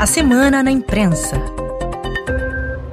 A Semana na Imprensa.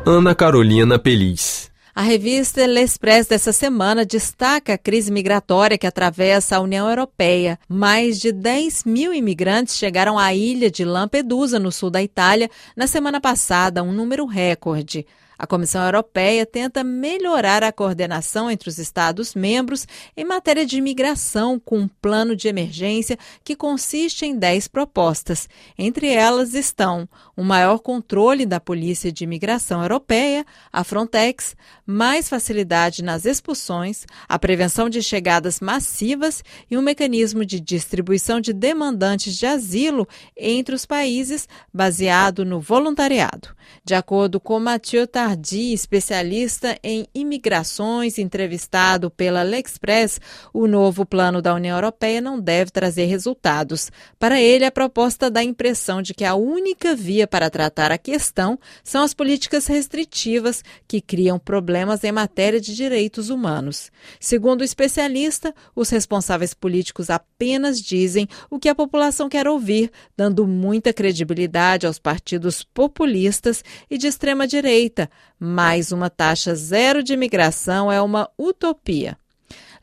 Ana Carolina Pelis. A revista L'Express dessa semana destaca a crise migratória que atravessa a União Europeia. Mais de 10 mil imigrantes chegaram à ilha de Lampedusa, no sul da Itália, na semana passada, um número recorde. A Comissão Europeia tenta melhorar a coordenação entre os Estados-membros em matéria de imigração, com um plano de emergência que consiste em 10 propostas. Entre elas estão um maior controle da Polícia de Imigração Europeia, a Frontex, mais facilidade nas expulsões, a prevenção de chegadas massivas e um mecanismo de distribuição de demandantes de asilo entre os países baseado no voluntariado. De acordo com Mathieu Tardy, especialista em imigrações, entrevistado pela L'Express, o novo plano da União Europeia não deve trazer resultados. Para ele, a proposta dá a impressão de que a única via para tratar a questão são as políticas restritivas que criam problemas em matéria de direitos humanos. Segundo o especialista, os responsáveis políticos apenas dizem o que a população quer ouvir, dando muita credibilidade aos partidos populistas e de extrema-direita, mais uma taxa zero de imigração é uma utopia.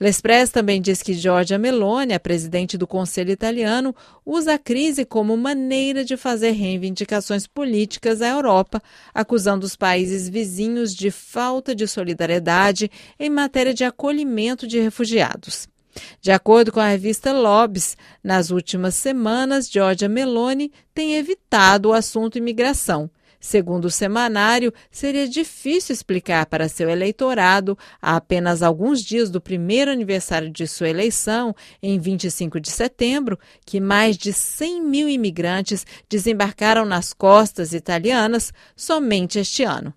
L'Express também diz que Giorgia Meloni, a presidente do Conselho Italiano, usa a crise como maneira de fazer reivindicações políticas à Europa, acusando os países vizinhos de falta de solidariedade em matéria de acolhimento de refugiados. De acordo com a revista Lobes, nas últimas semanas, Giorgia Meloni tem evitado o assunto imigração Segundo o semanário, seria difícil explicar para seu eleitorado, a apenas alguns dias do primeiro aniversário de sua eleição, em 25 de setembro, que mais de 100 mil imigrantes desembarcaram nas costas italianas somente este ano.